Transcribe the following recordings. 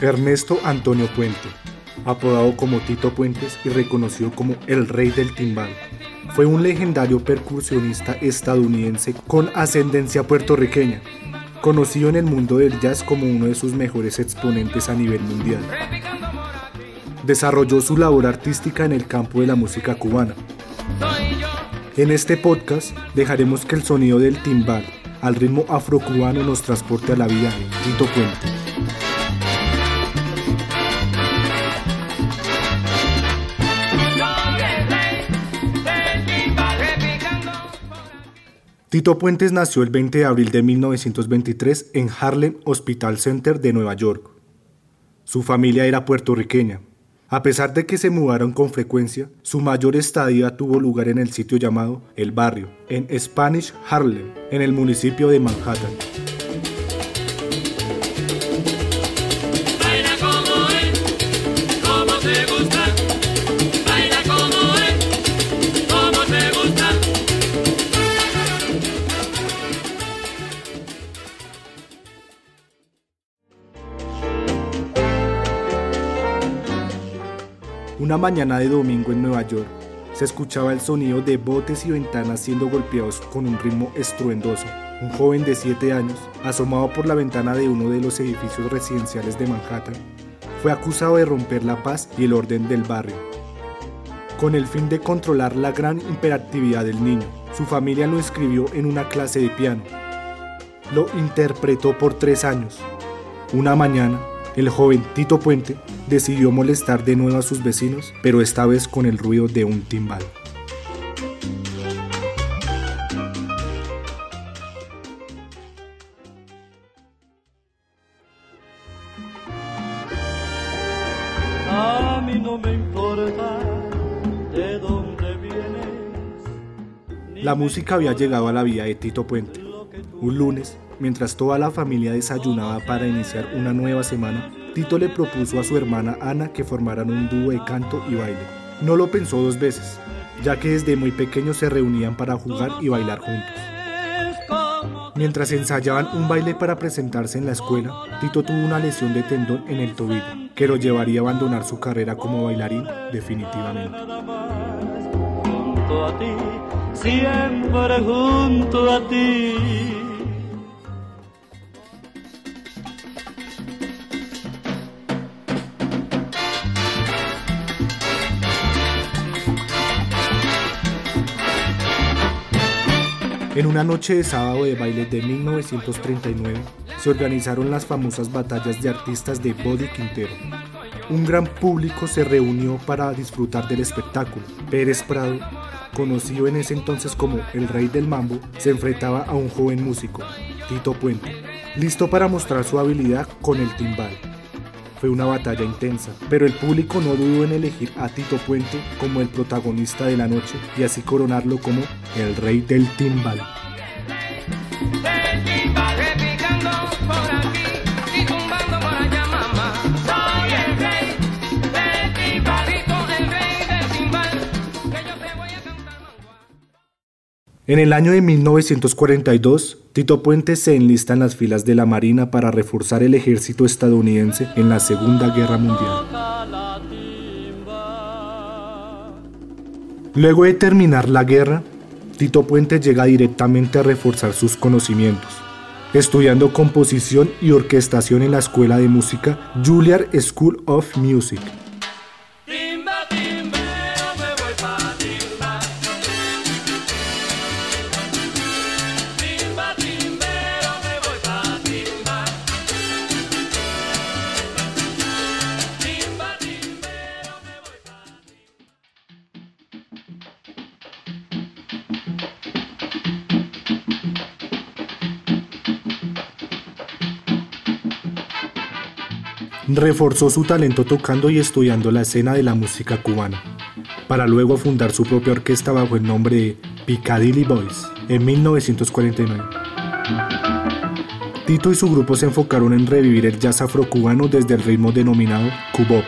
Ernesto Antonio Puente, apodado como Tito Puentes y reconocido como el rey del timbal. Fue un legendario percusionista estadounidense con ascendencia puertorriqueña, conocido en el mundo del jazz como uno de sus mejores exponentes a nivel mundial. Desarrolló su labor artística en el campo de la música cubana. En este podcast dejaremos que el sonido del timbal al ritmo afrocubano nos transporte a la vida de Tito Puente. Tito Puentes nació el 20 de abril de 1923 en Harlem Hospital Center de Nueva York. Su familia era puertorriqueña. A pesar de que se mudaron con frecuencia, su mayor estadía tuvo lugar en el sitio llamado El Barrio, en Spanish Harlem, en el municipio de Manhattan. Una mañana de domingo en Nueva York, se escuchaba el sonido de botes y ventanas siendo golpeados con un ritmo estruendoso. Un joven de 7 años, asomado por la ventana de uno de los edificios residenciales de Manhattan, fue acusado de romper la paz y el orden del barrio. Con el fin de controlar la gran imperatividad del niño, su familia lo inscribió en una clase de piano. Lo interpretó por tres años. Una mañana, el joven Tito Puente decidió molestar de nuevo a sus vecinos, pero esta vez con el ruido de un timbal. La música había llegado a la vida de Tito Puente. Un lunes, mientras toda la familia desayunaba para iniciar una nueva semana, Tito le propuso a su hermana Ana que formaran un dúo de canto y baile. No lo pensó dos veces, ya que desde muy pequeños se reunían para jugar y bailar juntos. Mientras ensayaban un baile para presentarse en la escuela, Tito tuvo una lesión de tendón en el tobillo, que lo llevaría a abandonar su carrera como bailarín definitivamente. En una noche de sábado de baile de 1939 se organizaron las famosas batallas de artistas de Body Quintero. Un gran público se reunió para disfrutar del espectáculo. Pérez Prado, conocido en ese entonces como el rey del mambo, se enfrentaba a un joven músico, Tito Puente, listo para mostrar su habilidad con el timbal. Fue una batalla intensa, pero el público no dudó en elegir a Tito Puente como el protagonista de la noche y así coronarlo como el rey del timbal. En el año de 1942, Tito Puente se enlista en las filas de la Marina para reforzar el ejército estadounidense en la Segunda Guerra Mundial. Luego de terminar la guerra, Tito Puente llega directamente a reforzar sus conocimientos, estudiando composición y orquestación en la Escuela de Música Juilliard School of Music. Reforzó su talento tocando y estudiando la escena de la música cubana, para luego fundar su propia orquesta bajo el nombre de Piccadilly Boys en 1949. Tito y su grupo se enfocaron en revivir el jazz afrocubano desde el ritmo denominado cubop.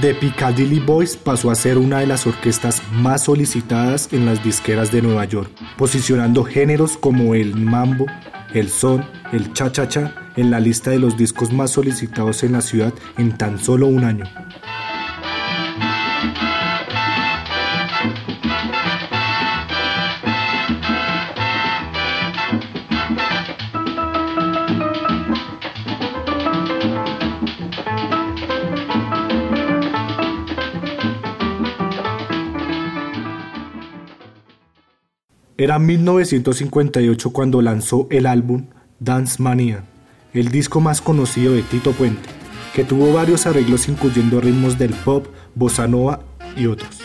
The Piccadilly Boys pasó a ser una de las orquestas más solicitadas en las disqueras de Nueva York, posicionando géneros como el mambo, el son, el cha-cha-cha en la lista de los discos más solicitados en la ciudad en tan solo un año. Era 1958 cuando lanzó el álbum Dance Mania, el disco más conocido de Tito Puente, que tuvo varios arreglos incluyendo ritmos del pop, bossa nova y otros.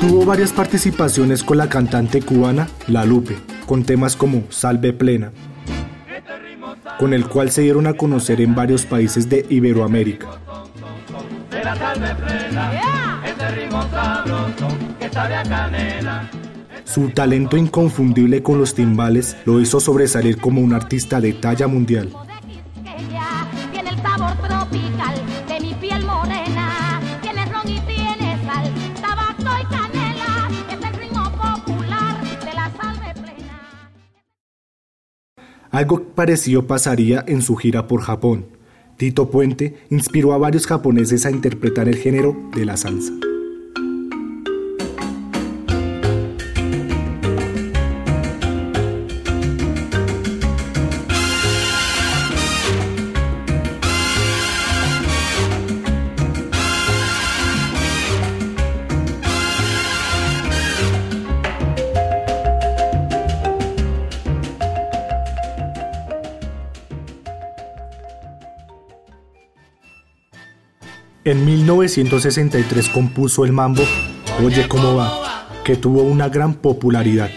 Tuvo varias participaciones con la cantante cubana La Lupe, con temas como Salve Plena, con el cual se dieron a conocer en varios países de Iberoamérica. Su talento inconfundible con los timbales lo hizo sobresalir como un artista de talla mundial. Algo parecido pasaría en su gira por Japón. Tito Puente inspiró a varios japoneses a interpretar el género de la salsa. En 1963 compuso el mambo Oye cómo va, que tuvo una gran popularidad.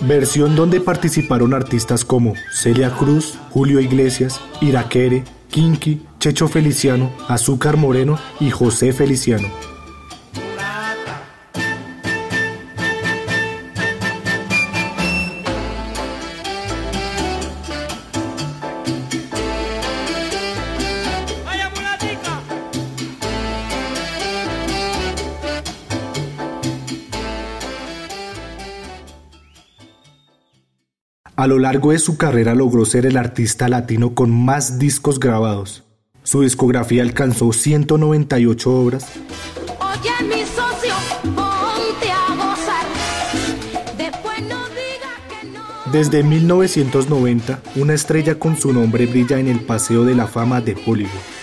Versión donde participaron artistas como Celia Cruz, Julio Iglesias, Iraquere, Kinky, Checho Feliciano, Azúcar Moreno y José Feliciano. A lo largo de su carrera logró ser el artista latino con más discos grabados. Su discografía alcanzó 198 obras Oye, mi socio, ponte a gozar. Después no digas que no. Desde 1990, una estrella con su nombre brilla en el Paseo de la Fama de Hollywood.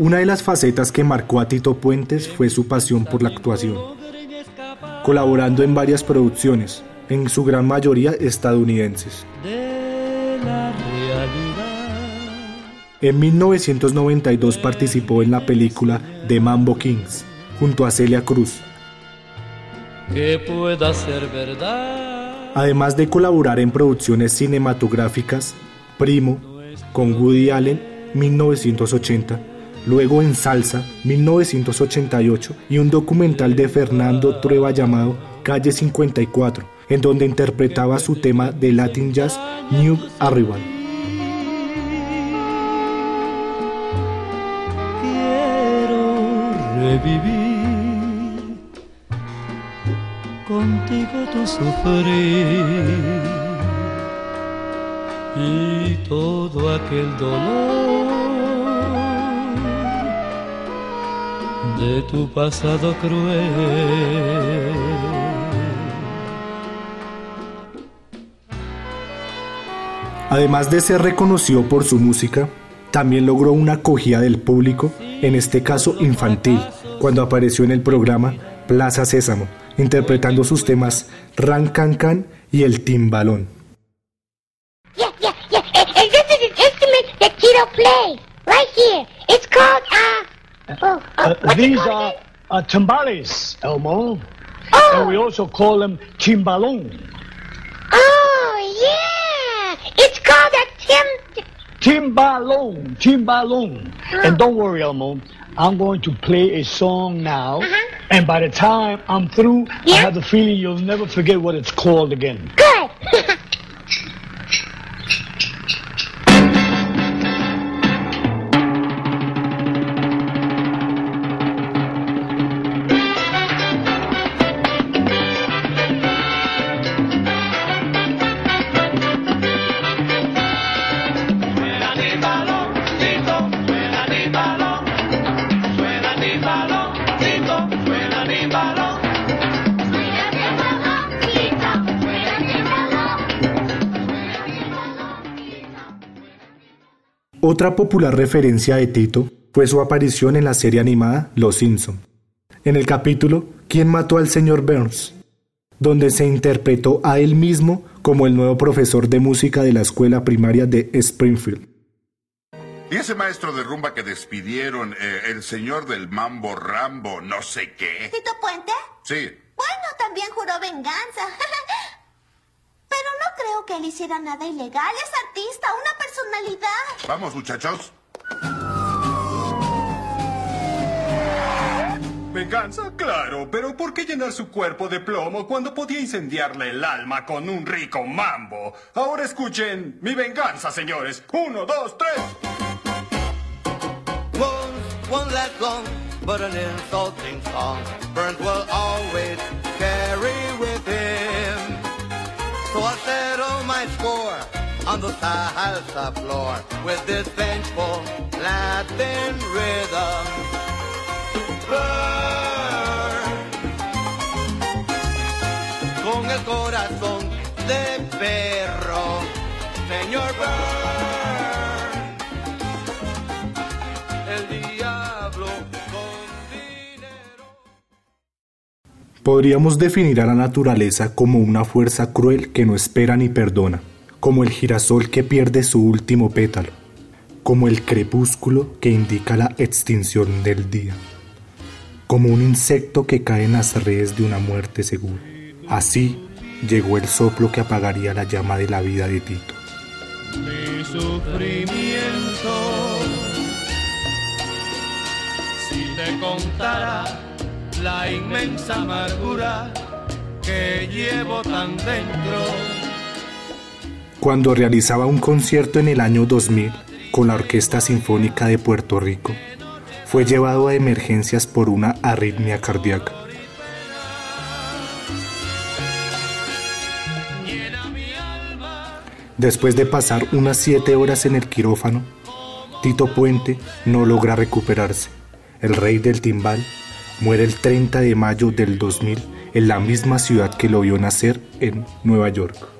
Una de las facetas que marcó a Tito Puentes fue su pasión por la actuación, colaborando en varias producciones, en su gran mayoría estadounidenses. En 1992 participó en la película The Mambo Kings, junto a Celia Cruz, que pueda ser verdad. además de colaborar en producciones cinematográficas, Primo, con Woody Allen, 1980, luego en Salsa, 1988, y un documental de Fernando Trueba llamado Calle 54, en donde interpretaba su tema de Latin Jazz New Arrival. Quiero revivir contigo tu sufrir y todo aquel dolor de tu pasado cruel. Además de ser reconocido por su música, también logró una acogida del público, en este caso infantil, cuando apareció en el programa Plaza Sésamo, interpretando sus temas Ran Can Can y El Timbalón. Yeah, yeah, yeah. And, and this is an instrument that Tito played right here. These are uh, timbales, Elmo. Oh. And we also call them timbalong. Oh, yeah. It's called a tim. Timbalong, timbalong. And don't worry, Elmo. I'm going to play a song now. Uh-huh. And by the time I'm through, I have the feeling you'll never forget what it's called again. Good. Otra popular referencia de Tito fue su aparición en la serie animada Los Simpson, en el capítulo ¿Quién mató al señor Burns?, donde se interpretó a él mismo como el nuevo profesor de música de la escuela primaria de Springfield. Y ese maestro de rumba que despidieron, eh, el señor del mambo Rambo, no sé qué. ¿Tito Puente? Sí, Bueno, también juró venganza. Pero no creo que él hiciera nada ilegal. Es artista, una personalidad. vamos muchachos. Venganza, claro, pero ¿por qué llenar su cuerpo de plomo cuando podía incendiarle el alma con un rico mambo? Ahora escuchen mi venganza, señores. Uno, dos, tres. Wounds won't last long, but an insulting song Burns will always carry. So I settle my score on the salsa floor with this vengeful Latin rhythm. Burn con el corazón de perro, señor Burn. Podríamos definir a la naturaleza como una fuerza cruel que no espera ni perdona, como el girasol que pierde su último pétalo, como el crepúsculo que indica la extinción del día, como un insecto que cae en las redes de una muerte segura. Así llegó el soplo que apagaría la llama de la vida de Tito. mi sufrimiento. Si te contara la inmensa amargura que llevo tan dentro. Cuando realizaba un concierto en el año 2000 con la Orquesta Sinfónica de Puerto Rico, fue llevado a emergencias por una arritmia cardíaca. Después de pasar unas siete horas en el quirófano, Tito Puente no logra recuperarse. El rey del timbal muere el 30 de mayo del 2000 en la misma ciudad que lo vio nacer en Nueva York.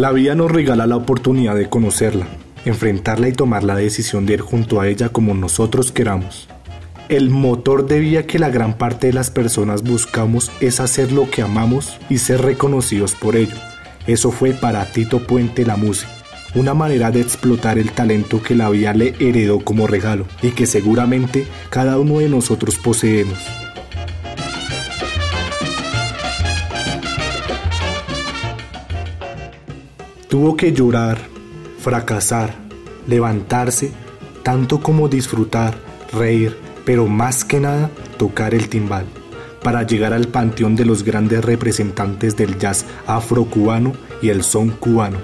La vida nos regala la oportunidad de conocerla, enfrentarla y tomar la decisión de ir junto a ella como nosotros queramos. El motor de vida que la gran parte de las personas buscamos es hacer lo que amamos y ser reconocidos por ello. Eso fue para Tito Puente la música, una manera de explotar el talento que la vida le heredó como regalo y que seguramente cada uno de nosotros poseemos. Tuvo que llorar, fracasar, levantarse, tanto como disfrutar, reír, pero más que nada tocar el timbal, para llegar al panteón de los grandes representantes del jazz afrocubano y el son cubano.